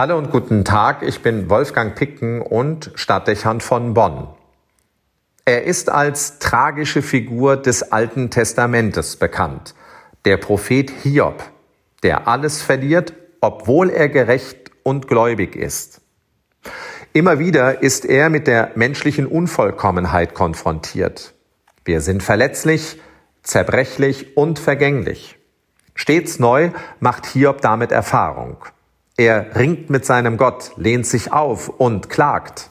Hallo und guten Tag, ich bin Wolfgang Picken und Stadtdechant von Bonn. Er ist als tragische Figur des Alten Testamentes bekannt, der Prophet Hiob, der alles verliert, obwohl er gerecht und gläubig ist. Immer wieder ist er mit der menschlichen Unvollkommenheit konfrontiert. Wir sind verletzlich, zerbrechlich und vergänglich. Stets neu macht Hiob damit Erfahrung. Er ringt mit seinem Gott, lehnt sich auf und klagt.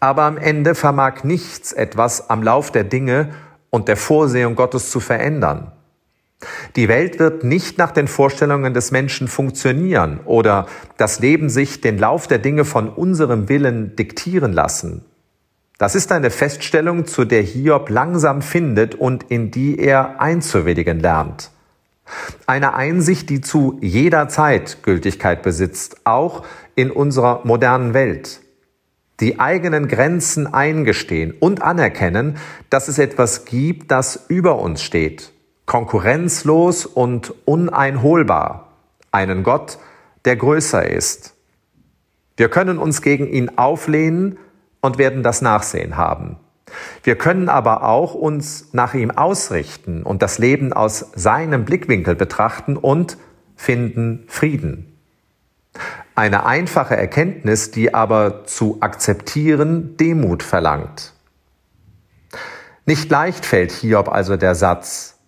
Aber am Ende vermag nichts etwas am Lauf der Dinge und der Vorsehung Gottes zu verändern. Die Welt wird nicht nach den Vorstellungen des Menschen funktionieren oder das Leben sich den Lauf der Dinge von unserem Willen diktieren lassen. Das ist eine Feststellung, zu der Hiob langsam findet und in die er einzuwilligen lernt. Eine Einsicht, die zu jeder Zeit Gültigkeit besitzt, auch in unserer modernen Welt. Die eigenen Grenzen eingestehen und anerkennen, dass es etwas gibt, das über uns steht, konkurrenzlos und uneinholbar, einen Gott, der größer ist. Wir können uns gegen ihn auflehnen und werden das Nachsehen haben. Wir können aber auch uns nach ihm ausrichten und das Leben aus seinem Blickwinkel betrachten und finden Frieden. Eine einfache Erkenntnis, die aber zu akzeptieren Demut verlangt. Nicht leicht fällt Hiob also der Satz,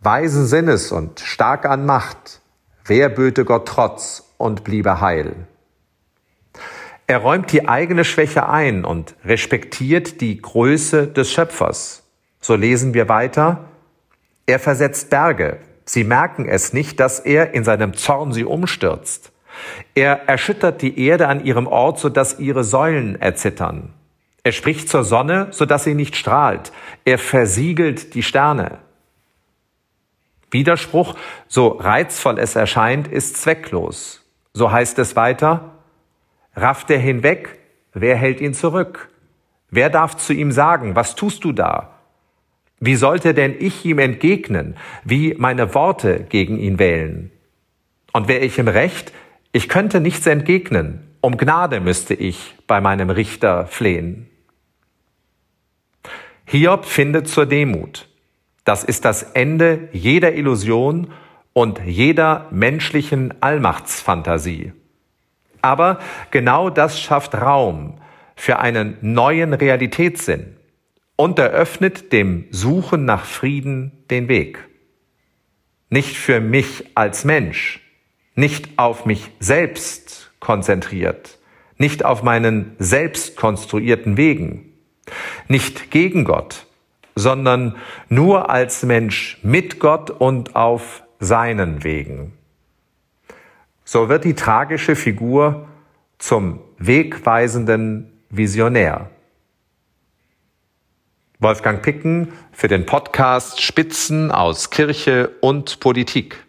weisen Sinnes und stark an Macht, wer böte Gott Trotz und bliebe heil. Er räumt die eigene Schwäche ein und respektiert die Größe des Schöpfers. So lesen wir weiter. Er versetzt Berge. Sie merken es nicht, dass er in seinem Zorn sie umstürzt. Er erschüttert die Erde an ihrem Ort, sodass ihre Säulen erzittern. Er spricht zur Sonne, sodass sie nicht strahlt. Er versiegelt die Sterne. Widerspruch, so reizvoll es erscheint, ist zwecklos. So heißt es weiter, Rafft er hinweg? Wer hält ihn zurück? Wer darf zu ihm sagen, was tust du da? Wie sollte denn ich ihm entgegnen, wie meine Worte gegen ihn wählen? Und wäre ich im Recht, ich könnte nichts entgegnen, um Gnade müsste ich bei meinem Richter flehen. Hiob findet zur Demut. Das ist das Ende jeder Illusion und jeder menschlichen Allmachtsfantasie. Aber genau das schafft Raum für einen neuen Realitätssinn und eröffnet dem Suchen nach Frieden den Weg. Nicht für mich als Mensch, nicht auf mich selbst konzentriert, nicht auf meinen selbst konstruierten Wegen, nicht gegen Gott, sondern nur als Mensch mit Gott und auf seinen Wegen so wird die tragische Figur zum wegweisenden Visionär. Wolfgang Picken für den Podcast Spitzen aus Kirche und Politik.